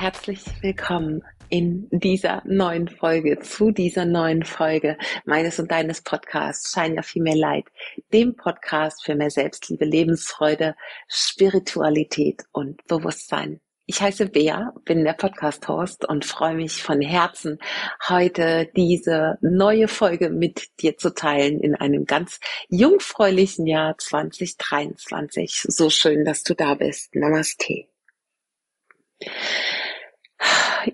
Herzlich willkommen in dieser neuen Folge, zu dieser neuen Folge meines und deines Podcasts Shine Your Female Light, dem Podcast für mehr Selbstliebe, Lebensfreude, Spiritualität und Bewusstsein. Ich heiße Bea, bin der Podcast-Host und freue mich von Herzen, heute diese neue Folge mit dir zu teilen in einem ganz jungfräulichen Jahr 2023. So schön, dass du da bist. Namaste.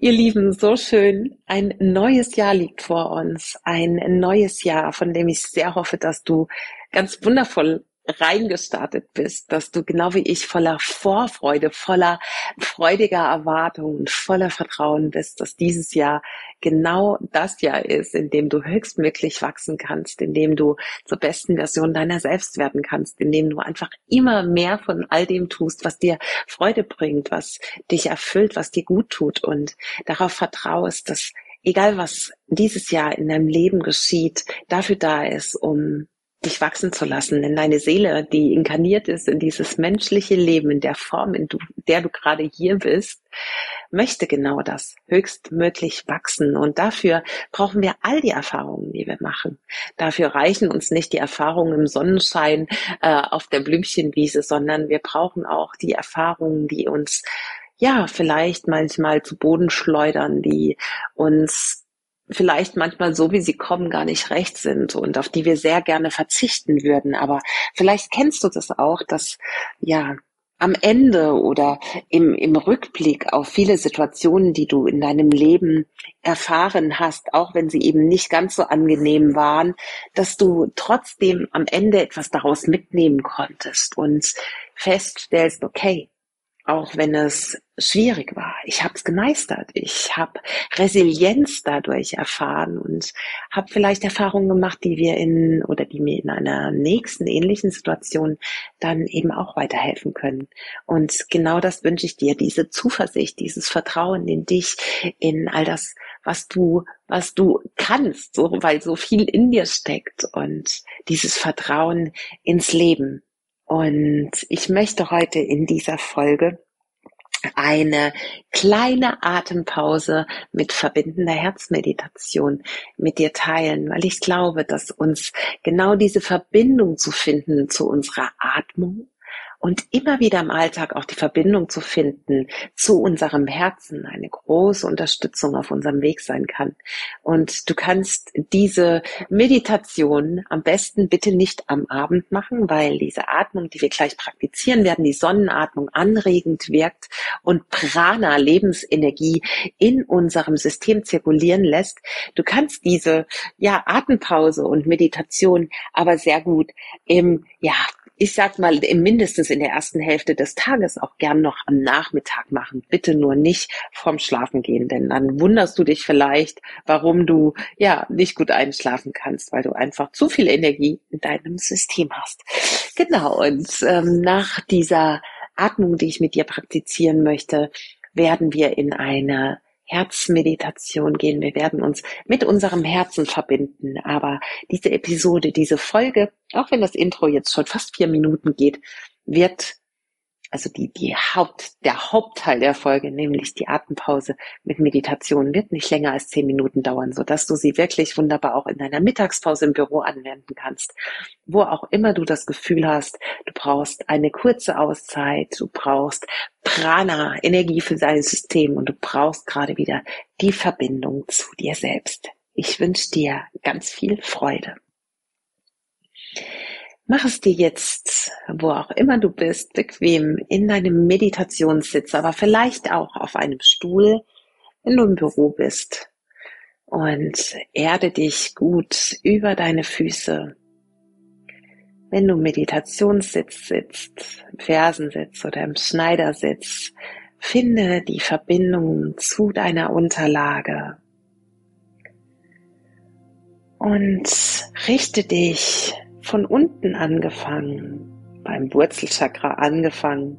Ihr Lieben, so schön. Ein neues Jahr liegt vor uns. Ein neues Jahr, von dem ich sehr hoffe, dass du ganz wundervoll reingestartet bist, dass du genau wie ich voller Vorfreude, voller freudiger Erwartungen, voller Vertrauen bist, dass dieses Jahr genau das Jahr ist, in dem du höchstmöglich wachsen kannst, in dem du zur besten Version deiner selbst werden kannst, in dem du einfach immer mehr von all dem tust, was dir Freude bringt, was dich erfüllt, was dir gut tut und darauf vertraust, dass egal was dieses Jahr in deinem Leben geschieht, dafür da ist, um dich wachsen zu lassen, denn deine Seele, die inkarniert ist in dieses menschliche Leben, in der Form, in du, der du gerade hier bist, möchte genau das, höchstmöglich wachsen. Und dafür brauchen wir all die Erfahrungen, die wir machen. Dafür reichen uns nicht die Erfahrungen im Sonnenschein äh, auf der Blümchenwiese, sondern wir brauchen auch die Erfahrungen, die uns ja vielleicht manchmal zu Boden schleudern, die uns vielleicht manchmal so, wie sie kommen, gar nicht recht sind und auf die wir sehr gerne verzichten würden. Aber vielleicht kennst du das auch, dass ja am Ende oder im, im Rückblick auf viele Situationen, die du in deinem Leben erfahren hast, auch wenn sie eben nicht ganz so angenehm waren, dass du trotzdem am Ende etwas daraus mitnehmen konntest und feststellst, okay, auch wenn es schwierig war. Ich habe es gemeistert. Ich habe Resilienz dadurch erfahren und habe vielleicht Erfahrungen gemacht, die wir in oder die mir in einer nächsten ähnlichen Situation dann eben auch weiterhelfen können. Und genau das wünsche ich dir, diese Zuversicht, dieses Vertrauen in dich, in all das, was du, was du kannst, so, weil so viel in dir steckt und dieses Vertrauen ins Leben. Und ich möchte heute in dieser Folge eine kleine Atempause mit verbindender Herzmeditation mit dir teilen, weil ich glaube, dass uns genau diese Verbindung zu finden zu unserer Atmung, und immer wieder im Alltag auch die Verbindung zu finden zu unserem Herzen eine große Unterstützung auf unserem Weg sein kann. Und du kannst diese Meditation am besten bitte nicht am Abend machen, weil diese Atmung, die wir gleich praktizieren werden, die Sonnenatmung anregend wirkt und Prana, Lebensenergie in unserem System zirkulieren lässt. Du kannst diese, ja, Atempause und Meditation aber sehr gut im, ja, ich sag mal, mindestens in der ersten Hälfte des Tages auch gern noch am Nachmittag machen. Bitte nur nicht vorm Schlafen gehen, denn dann wunderst du dich vielleicht, warum du ja nicht gut einschlafen kannst, weil du einfach zu viel Energie in deinem System hast. Genau, und ähm, nach dieser Atmung, die ich mit dir praktizieren möchte, werden wir in eine Herzmeditation gehen. Wir werden uns mit unserem Herzen verbinden. Aber diese Episode, diese Folge, auch wenn das Intro jetzt schon fast vier Minuten geht, wird also die, die Haupt, der Hauptteil der Folge, nämlich die Atempause mit Meditation, wird nicht länger als zehn Minuten dauern, so dass du sie wirklich wunderbar auch in deiner Mittagspause im Büro anwenden kannst. Wo auch immer du das Gefühl hast, du brauchst eine kurze Auszeit, du brauchst Prana, Energie für dein System und du brauchst gerade wieder die Verbindung zu dir selbst. Ich wünsche dir ganz viel Freude. Mach es dir jetzt, wo auch immer du bist, bequem in deinem Meditationssitz, aber vielleicht auch auf einem Stuhl, wenn du im Büro bist. Und erde dich gut über deine Füße. Wenn du im Meditationssitz sitzt, im Fersensitz oder im Schneidersitz, finde die Verbindung zu deiner Unterlage. Und richte dich von unten angefangen, beim Wurzelchakra angefangen,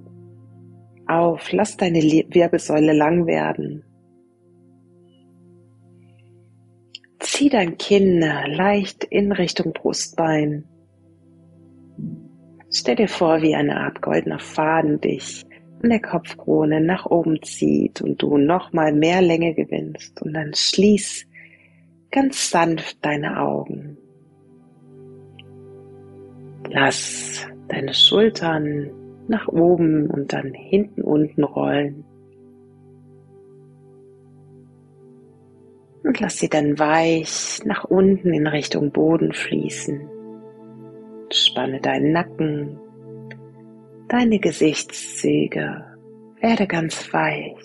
auf, lass deine Wirbelsäule lang werden. Zieh dein Kinn leicht in Richtung Brustbein. Stell dir vor, wie eine Art goldener Faden dich und der Kopfkrone nach oben zieht und du nochmal mehr Länge gewinnst und dann schließ ganz sanft deine Augen. Lass deine Schultern nach oben und dann hinten unten rollen. Und lass sie dann weich nach unten in Richtung Boden fließen. Spanne deinen Nacken, deine Gesichtszüge, werde ganz weich,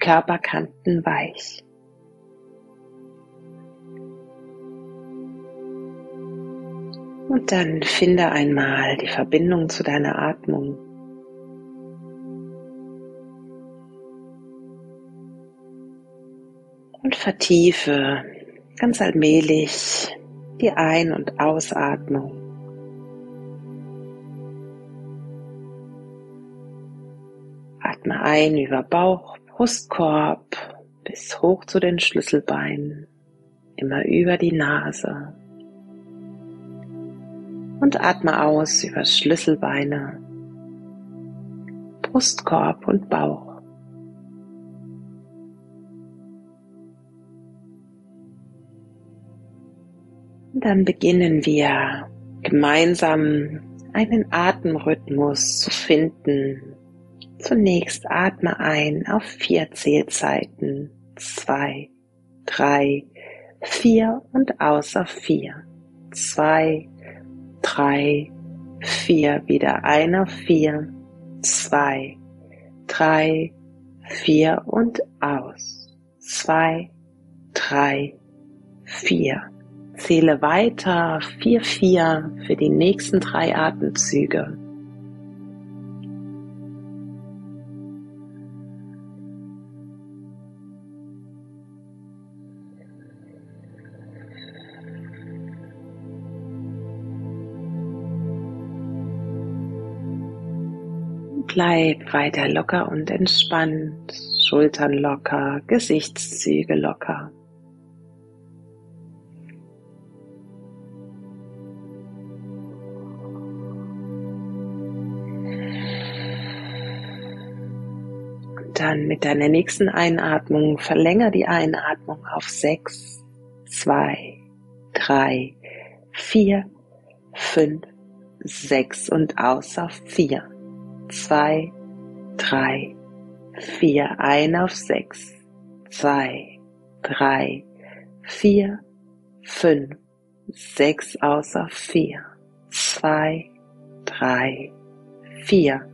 Körperkanten weich. Und dann finde einmal die Verbindung zu deiner Atmung. Und vertiefe ganz allmählich die Ein- und Ausatmung. Atme ein über Bauch, Brustkorb bis hoch zu den Schlüsselbeinen, immer über die Nase und atme aus über Schlüsselbeine, Brustkorb und Bauch. Und dann beginnen wir gemeinsam einen Atemrhythmus zu finden. Zunächst atme ein auf vier Zählzeiten. Zwei, drei, vier und aus auf vier. Zwei, drei, vier, wieder ein auf vier, zwei, drei, vier und aus, zwei, drei, vier. Zähle weiter, vier, vier für die nächsten drei Atemzüge. Bleib weiter locker und entspannt, Schultern locker, Gesichtszüge locker. Dann mit deiner nächsten Einatmung verlänger die Einatmung auf sechs, zwei, drei, vier, fünf, sechs und aus auf vier zwei, drei, vier, ein auf sechs, zwei, drei, vier, fünf, sechs aus auf vier, zwei, drei, vier.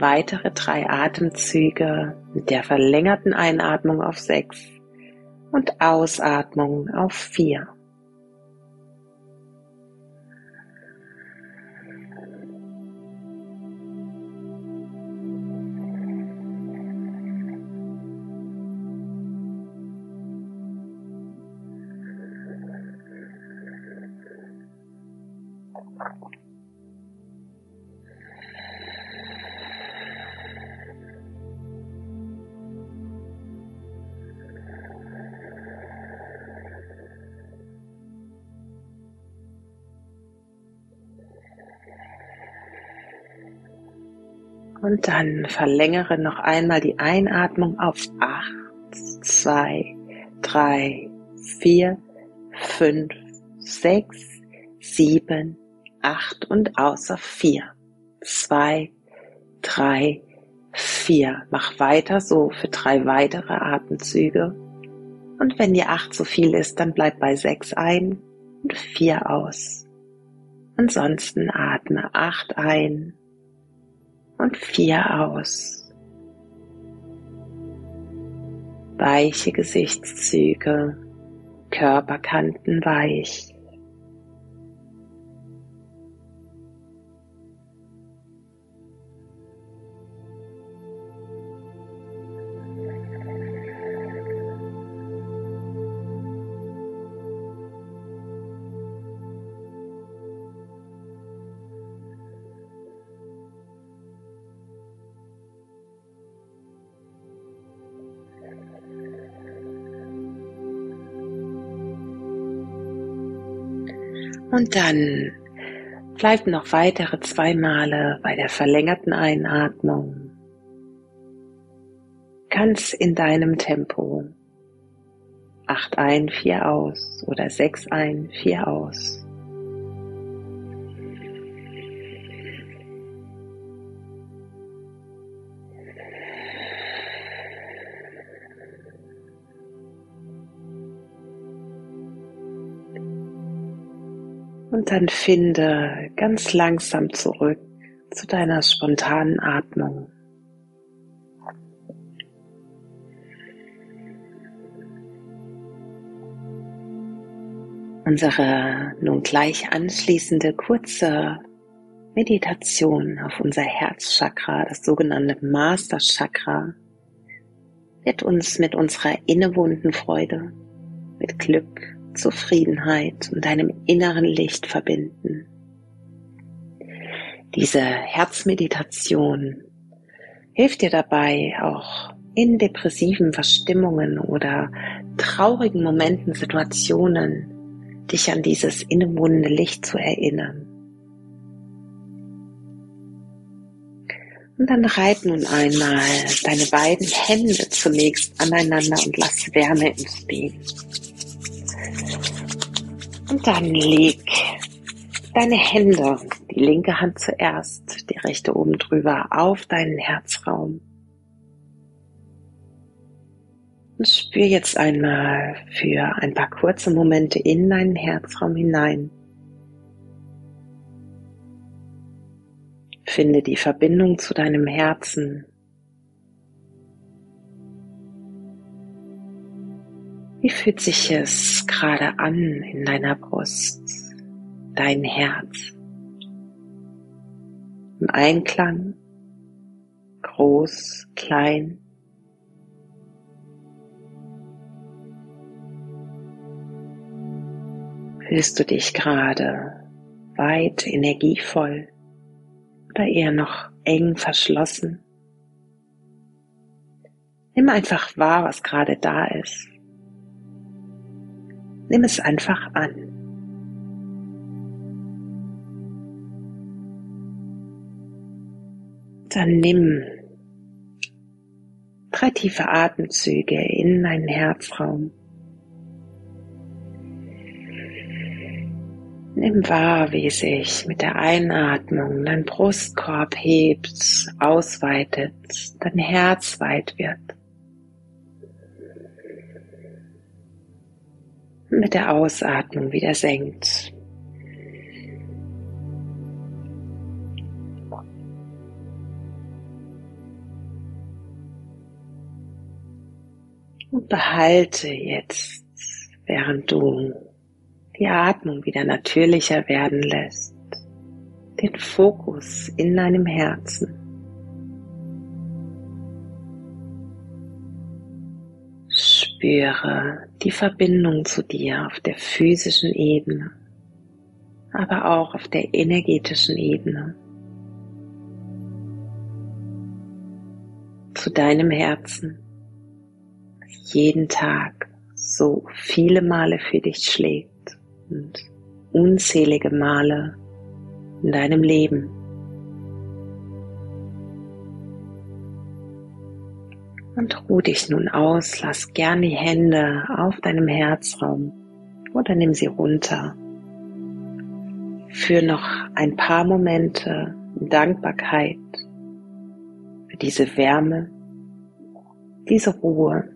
Weitere drei Atemzüge mit der verlängerten Einatmung auf sechs und Ausatmung auf vier. Und dann verlängere noch einmal die Einatmung auf acht, zwei, drei, vier, fünf, sechs, sieben, acht und aus auf vier, zwei, drei, vier. Mach weiter so für drei weitere Atemzüge. Und wenn dir acht zu viel ist, dann bleib bei sechs ein und vier aus. Ansonsten atme acht ein und vier aus. Weiche Gesichtszüge, Körperkanten weich. Und dann Bleib noch weitere zwei Male bei der verlängerten Einatmung ganz in deinem Tempo. Acht ein, vier aus oder sechs ein, vier aus. Und dann finde ganz langsam zurück zu deiner spontanen Atmung. Unsere nun gleich anschließende kurze Meditation auf unser Herzchakra, das sogenannte Master Chakra, wird uns mit unserer innewohnten Freude, mit Glück, Zufriedenheit und deinem inneren Licht verbinden. Diese Herzmeditation hilft dir dabei, auch in depressiven Verstimmungen oder traurigen Momenten, Situationen dich an dieses innewohnende Licht zu erinnern. Und dann reit nun einmal deine beiden Hände zunächst aneinander und lass Wärme entstehen. Und dann leg deine Hände, die linke Hand zuerst, die rechte oben drüber, auf deinen Herzraum. Und spür jetzt einmal für ein paar kurze Momente in deinen Herzraum hinein. Finde die Verbindung zu deinem Herzen. Wie fühlt sich es gerade an in deiner Brust, dein Herz? Im Einklang, groß, klein, Fühlst du dich gerade weit, energievoll oder eher noch eng verschlossen? Nimm einfach wahr, was gerade da ist. Nimm es einfach an. Dann nimm drei tiefe Atemzüge in deinen Herzraum. Nimm wahr, wie sich mit der Einatmung dein Brustkorb hebt, ausweitet, dein Herz weit wird. Mit der Ausatmung wieder senkt. Und behalte jetzt, während du die Atmung wieder natürlicher werden lässt, den Fokus in deinem Herzen. Spüre die Verbindung zu dir auf der physischen Ebene, aber auch auf der energetischen Ebene. Zu deinem Herzen, das jeden Tag so viele Male für dich schlägt und unzählige Male in deinem Leben. Und ruh dich nun aus, lass gern die Hände auf deinem Herzraum oder nimm sie runter. Für noch ein paar Momente Dankbarkeit für diese Wärme, diese Ruhe.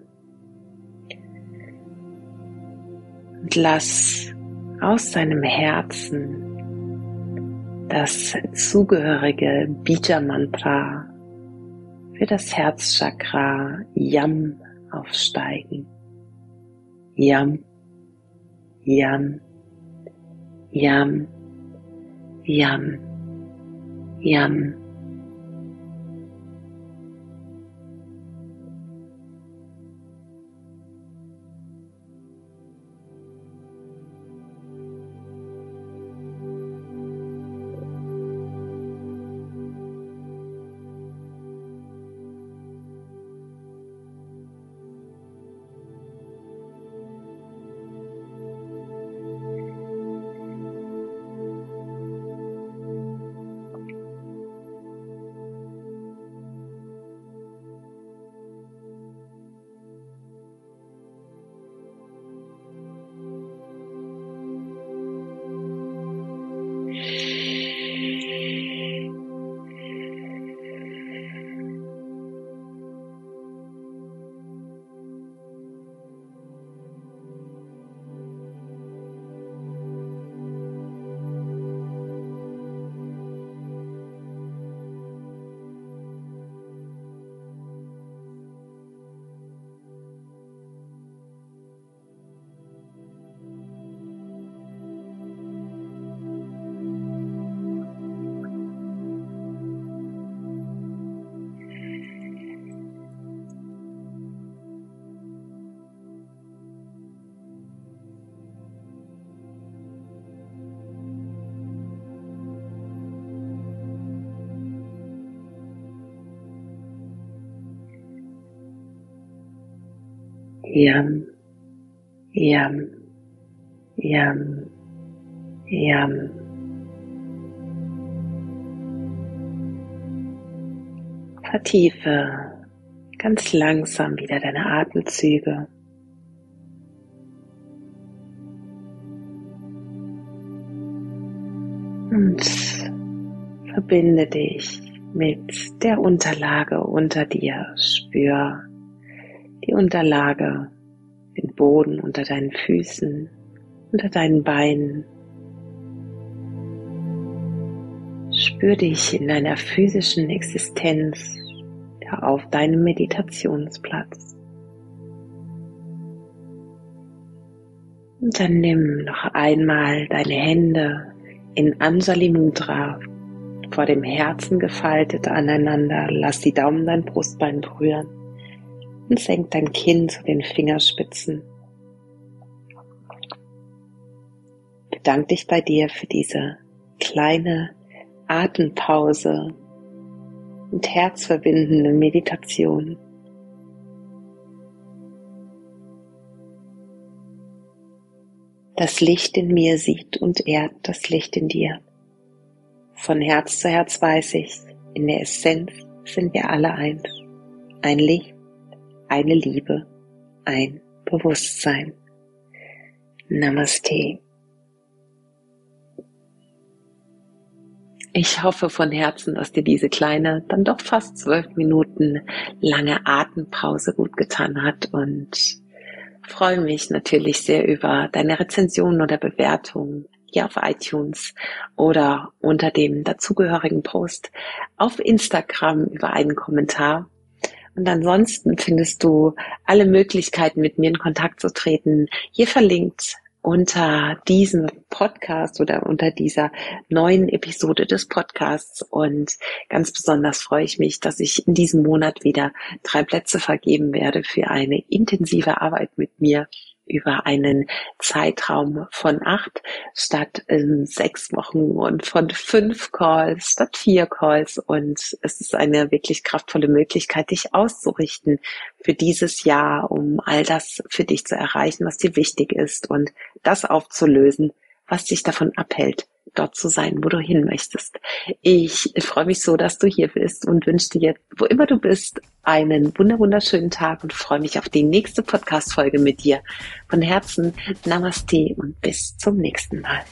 Und lass aus deinem Herzen das zugehörige Bija-Mantra für das Herzchakra Yam aufsteigen. Yam, Yam, Yam, Yam, Yam. Yam, yam, yam, yam. Vertiefe ganz langsam wieder deine Atemzüge. Und verbinde dich mit der Unterlage unter dir. Spür die Unterlage, den Boden unter deinen Füßen, unter deinen Beinen. Spür dich in deiner physischen Existenz auf deinem Meditationsplatz. Und dann nimm noch einmal deine Hände in Anjali Mudra vor dem Herzen gefaltet aneinander. Lass die Daumen dein Brustbein berühren und senk dein Kinn zu den Fingerspitzen. Bedank dich bei dir für diese kleine Atempause und herzverbindende Meditation. Das Licht in mir sieht und ehrt das Licht in dir. Von Herz zu Herz weiß ich, in der Essenz sind wir alle eins. Ein Licht, eine Liebe, ein Bewusstsein. Namaste. Ich hoffe von Herzen, dass dir diese kleine, dann doch fast zwölf Minuten lange Atempause gut getan hat und freue mich natürlich sehr über deine Rezension oder Bewertung hier auf iTunes oder unter dem dazugehörigen Post auf Instagram über einen Kommentar. Und ansonsten findest du alle Möglichkeiten, mit mir in Kontakt zu treten, hier verlinkt unter diesem Podcast oder unter dieser neuen Episode des Podcasts. Und ganz besonders freue ich mich, dass ich in diesem Monat wieder drei Plätze vergeben werde für eine intensive Arbeit mit mir über einen Zeitraum von acht statt ähm, sechs Wochen und von fünf Calls statt vier Calls. Und es ist eine wirklich kraftvolle Möglichkeit, dich auszurichten für dieses Jahr, um all das für dich zu erreichen, was dir wichtig ist und das aufzulösen, was dich davon abhält, dort zu sein, wo du hin möchtest. Ich freue mich so, dass du hier bist und wünsche dir, wo immer du bist, einen wunderschönen Tag und freue mich auf die nächste Podcast-Folge mit dir. Von Herzen Namaste und bis zum nächsten Mal.